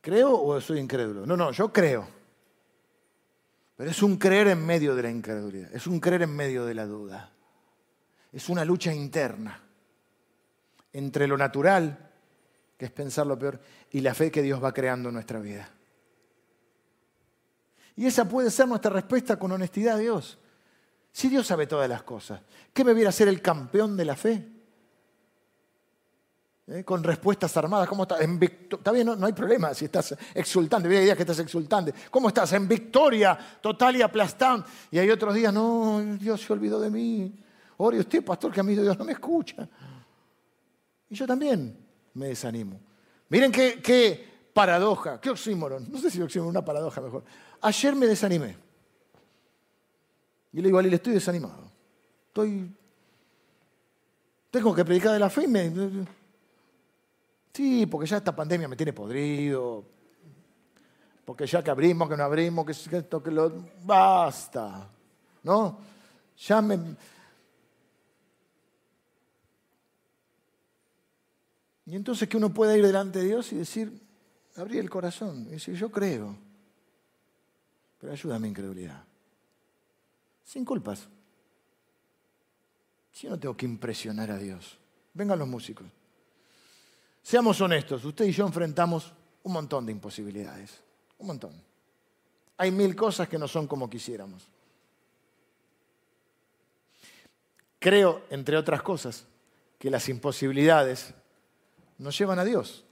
¿Creo o soy incrédulo? No, no, yo creo. Pero es un creer en medio de la incredulidad, es un creer en medio de la duda. Es una lucha interna entre lo natural, que es pensar lo peor, y la fe que Dios va creando en nuestra vida. Y esa puede ser nuestra respuesta con honestidad a Dios. Si Dios sabe todas las cosas, ¿qué me viera ser el campeón de la fe? ¿Eh? Con respuestas armadas, ¿cómo estás? está bien, no, hay problema si estás exultante. Hay días que estás exultante. ¿Cómo estás? En victoria total y aplastante. Y hay otros días, no, Dios se olvidó de mí. Ore usted, pastor, que a mí Dios no me escucha. Y yo también me desanimo. Miren qué, paradoja, qué oxímoron. No sé si oxímoron, una paradoja mejor. Ayer me desanimé. Y le digo a le estoy desanimado. Estoy. Tengo que predicar de la fe y me. Sí, porque ya esta pandemia me tiene podrido. Porque ya que abrimos, que no abrimos, que esto, que lo. Basta. ¿No? Ya me Y entonces que uno pueda ir delante de Dios y decir, abrir el corazón y decir, yo creo, pero ayúdame mi incredulidad. Sin culpas. Si yo no tengo que impresionar a Dios. Vengan los músicos. Seamos honestos, usted y yo enfrentamos un montón de imposibilidades. Un montón. Hay mil cosas que no son como quisiéramos. Creo, entre otras cosas, que las imposibilidades nos llevan a Dios.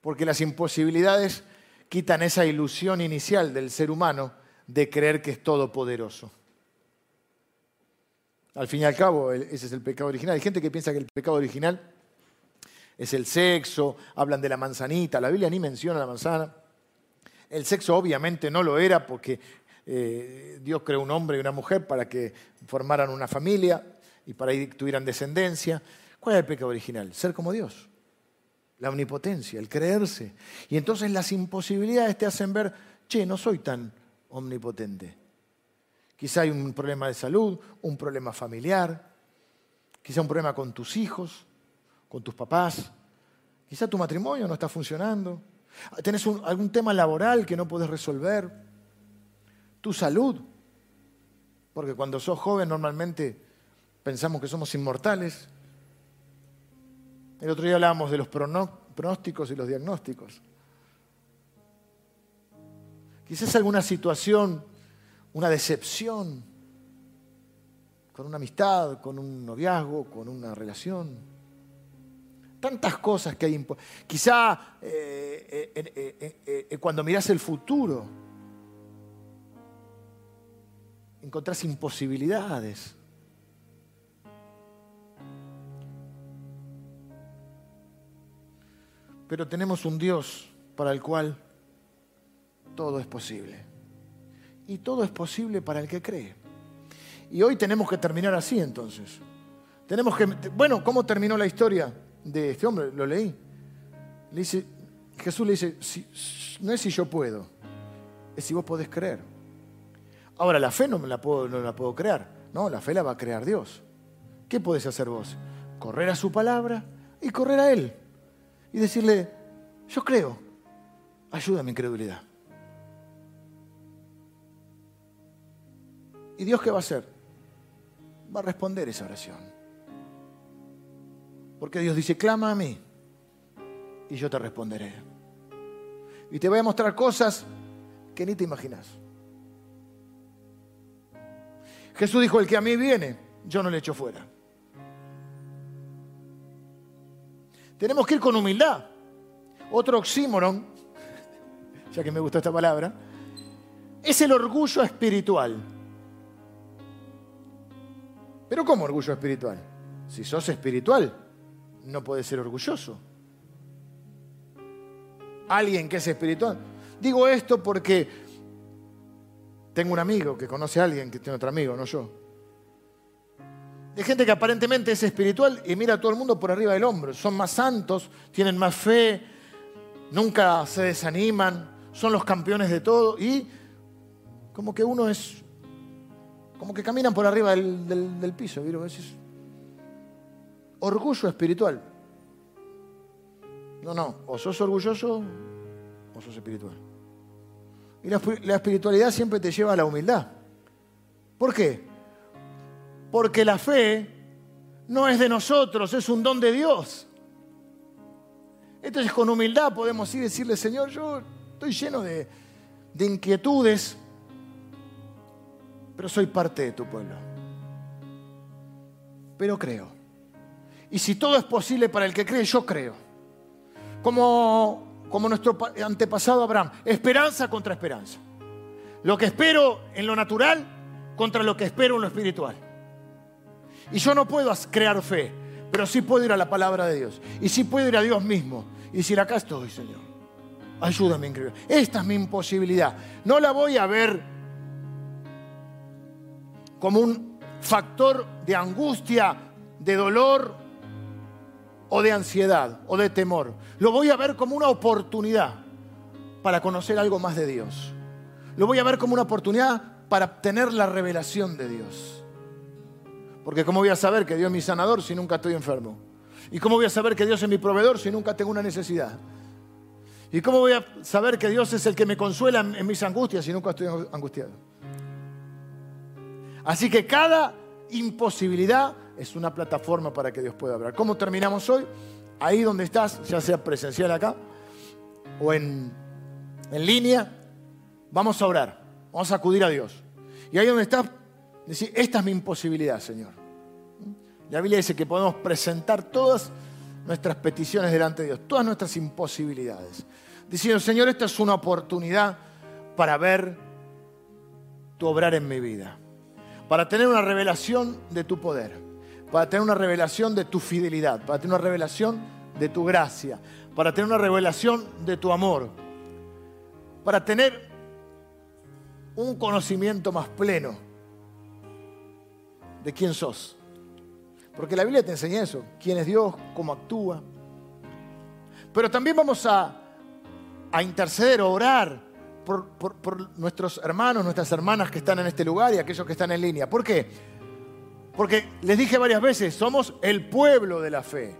Porque las imposibilidades quitan esa ilusión inicial del ser humano de creer que es todopoderoso. Al fin y al cabo, ese es el pecado original. Hay gente que piensa que el pecado original es el sexo, hablan de la manzanita, la Biblia ni menciona la manzana. El sexo obviamente no lo era porque eh, Dios creó un hombre y una mujer para que formaran una familia y para que tuvieran descendencia. ¿Cuál es el pecado original? Ser como Dios. La omnipotencia, el creerse. Y entonces las imposibilidades te hacen ver, che, no soy tan omnipotente. Quizá hay un problema de salud, un problema familiar, quizá un problema con tus hijos, con tus papás, quizá tu matrimonio no está funcionando, tenés algún tema laboral que no puedes resolver, tu salud, porque cuando sos joven normalmente pensamos que somos inmortales el otro día hablábamos de los pronósticos y los diagnósticos. Quizás alguna situación, una decepción con una amistad, con un noviazgo, con una relación. Tantas cosas que hay. Quizá eh, eh, eh, cuando miras el futuro, encontrás imposibilidades. Pero tenemos un Dios para el cual todo es posible. Y todo es posible para el que cree. Y hoy tenemos que terminar así entonces. Tenemos que, bueno, ¿cómo terminó la historia de este hombre? Lo leí. Jesús le dice, no es si yo puedo, es si vos podés creer. Ahora, la fe no, me la puedo, no la puedo crear. No, la fe la va a crear Dios. ¿Qué podés hacer vos? Correr a su palabra y correr a Él. Y decirle, yo creo, ayuda a mi incredulidad. ¿Y Dios qué va a hacer? Va a responder esa oración. Porque Dios dice, clama a mí y yo te responderé. Y te voy a mostrar cosas que ni te imaginas. Jesús dijo, el que a mí viene, yo no le echo fuera. Tenemos que ir con humildad. Otro oxímoron, ya que me gusta esta palabra, es el orgullo espiritual. Pero ¿cómo orgullo espiritual? Si sos espiritual, no puedes ser orgulloso. Alguien que es espiritual. Digo esto porque tengo un amigo que conoce a alguien que tiene otro amigo, no yo. De gente que aparentemente es espiritual y mira a todo el mundo por arriba del hombro. Son más santos, tienen más fe, nunca se desaniman, son los campeones de todo y como que uno es como que caminan por arriba del, piso. orgullo espiritual. No, no, o sos orgulloso o sos espiritual. Y la espiritualidad siempre te lleva a la humildad. ¿Por qué? Porque la fe no es de nosotros, es un don de Dios. Entonces con humildad podemos ir y decirle, Señor, yo estoy lleno de, de inquietudes, pero soy parte de tu pueblo. Pero creo. Y si todo es posible para el que cree, yo creo. Como nuestro antepasado Abraham, esperanza contra esperanza. Lo que espero en lo natural contra lo que espero en lo espiritual. Y yo no puedo crear fe, pero sí puedo ir a la palabra de Dios. Y sí puedo ir a Dios mismo y decir, acá estoy, Señor. Ayúdame, increíble. Esta es mi imposibilidad. No la voy a ver como un factor de angustia, de dolor o de ansiedad o de temor. Lo voy a ver como una oportunidad para conocer algo más de Dios. Lo voy a ver como una oportunidad para obtener la revelación de Dios. Porque ¿cómo voy a saber que Dios es mi sanador si nunca estoy enfermo? ¿Y cómo voy a saber que Dios es mi proveedor si nunca tengo una necesidad? ¿Y cómo voy a saber que Dios es el que me consuela en mis angustias si nunca estoy angustiado? Así que cada imposibilidad es una plataforma para que Dios pueda hablar. ¿Cómo terminamos hoy? Ahí donde estás, ya sea presencial acá o en, línea, vamos a orar, vamos a acudir a Dios. Y ahí donde estás, decir, esta es mi imposibilidad, Señor. La Biblia dice que podemos presentar todas nuestras peticiones delante de Dios, todas nuestras imposibilidades. Diciendo, Señor, esta es una oportunidad para ver tu obrar en mi vida para tener una revelación de tu poder, para tener una revelación de tu fidelidad, para tener una revelación de tu gracia, para tener una revelación de tu amor, para tener un conocimiento más pleno de quién sos. Porque la Biblia te enseña eso, quién es Dios, cómo actúa. Pero también vamos a, a interceder, a orar por, nuestros hermanos, nuestras hermanas que están en este lugar y aquellos que están en línea. ¿Por qué? Porque les dije varias veces, somos el pueblo de la fe.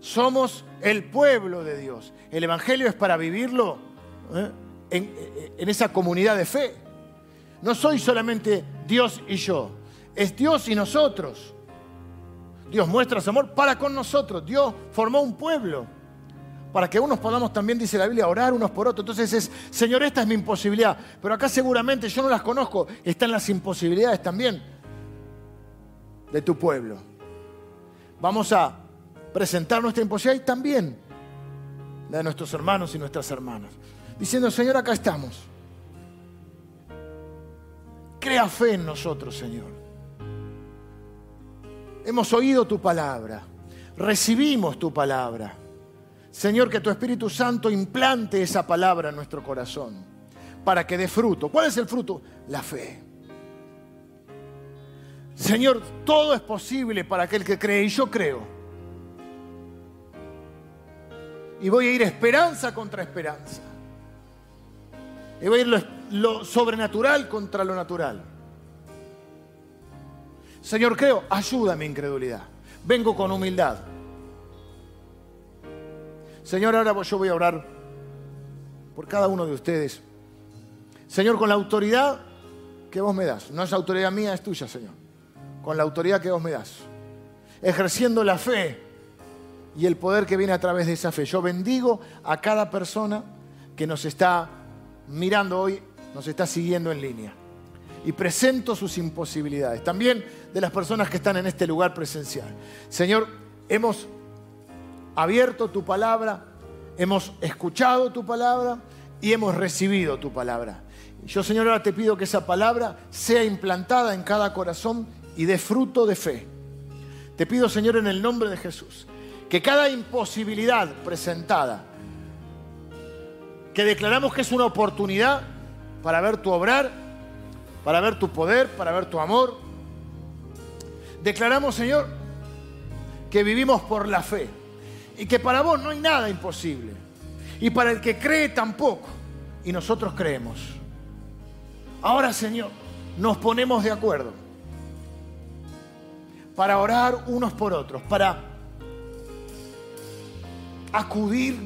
Somos el pueblo de Dios. El Evangelio es para vivirlo ¿eh? en, en esa comunidad de fe. No soy solamente Dios y yo, es Dios y nosotros. Dios muestra su amor para con nosotros. Dios formó un pueblo para que unos podamos también, dice la Biblia, orar unos por otros. Entonces es, Señor, esta es mi imposibilidad, pero acá seguramente yo no las conozco, están las imposibilidades también de tu pueblo. Vamos a presentar nuestra imposibilidad y también la de nuestros hermanos y nuestras hermanas. Diciendo, Señor, acá estamos. Crea fe en nosotros, Señor. Hemos oído tu palabra, recibimos tu palabra. Señor, que tu Espíritu Santo implante esa palabra en nuestro corazón para que dé fruto. ¿Cuál es el fruto? La fe. Señor, todo es posible para aquel que cree y yo creo. Y voy a ir esperanza contra esperanza. Y voy a ir lo, lo sobrenatural contra lo natural. Señor, creo, ayuda mi incredulidad. Vengo con humildad. Señor, ahora yo voy a orar por cada uno de ustedes. Señor, con la autoridad que vos me das. No es autoridad mía, es tuya, Señor. Con la autoridad que vos me das. Ejerciendo la fe y el poder que viene a través de esa fe. Yo bendigo a cada persona que nos está mirando hoy, nos está siguiendo en línea. Y presento sus imposibilidades. También de las personas que están en este lugar presencial. Señor, hemos abierto tu palabra, hemos escuchado tu palabra y hemos recibido tu palabra. Yo, Señor, ahora te pido que esa palabra sea implantada en cada corazón y dé fruto de fe. Te pido, Señor, en el nombre de Jesús, que cada imposibilidad presentada, que declaramos que es una oportunidad para ver tu obrar, para ver tu poder, para ver tu amor, declaramos, Señor, que vivimos por la fe y que para vos no hay nada imposible. Y para el que cree tampoco. Y nosotros creemos. Ahora, Señor, nos ponemos de acuerdo para orar unos por otros, para acudir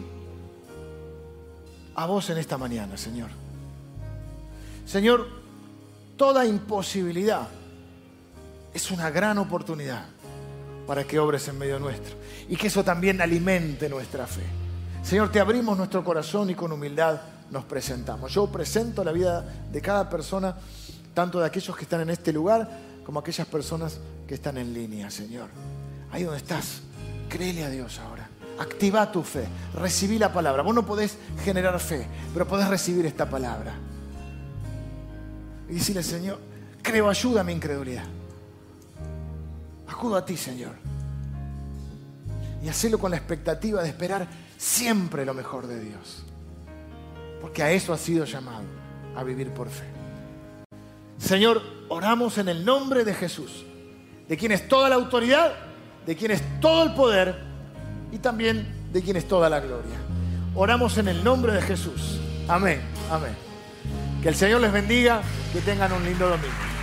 a vos en esta mañana, Señor. Señor, toda imposibilidad es una gran oportunidad para que obres en medio nuestro y que eso también alimente nuestra fe. Señor, te abrimos nuestro corazón y con humildad nos presentamos. Yo presento la vida de cada persona, tanto de aquellos que están en este lugar como aquellas personas que están en línea, Señor. Ahí donde estás, créele a Dios ahora. Activa tu fe, recibí la palabra. Vos no podés generar fe, pero podés recibir esta palabra. Y decirle, Señor, creo, ayuda a mi incredulidad. Acudo a ti, Señor. Y hacerlo con la expectativa de esperar siempre lo mejor de Dios. Porque a eso ha sido llamado, a vivir por fe. Señor, oramos en el nombre de Jesús, de quien es toda la autoridad, de quien es todo el poder y también de quien es toda la gloria. Oramos en el nombre de Jesús. Amén, amén. Que el Señor les bendiga, que tengan un lindo domingo.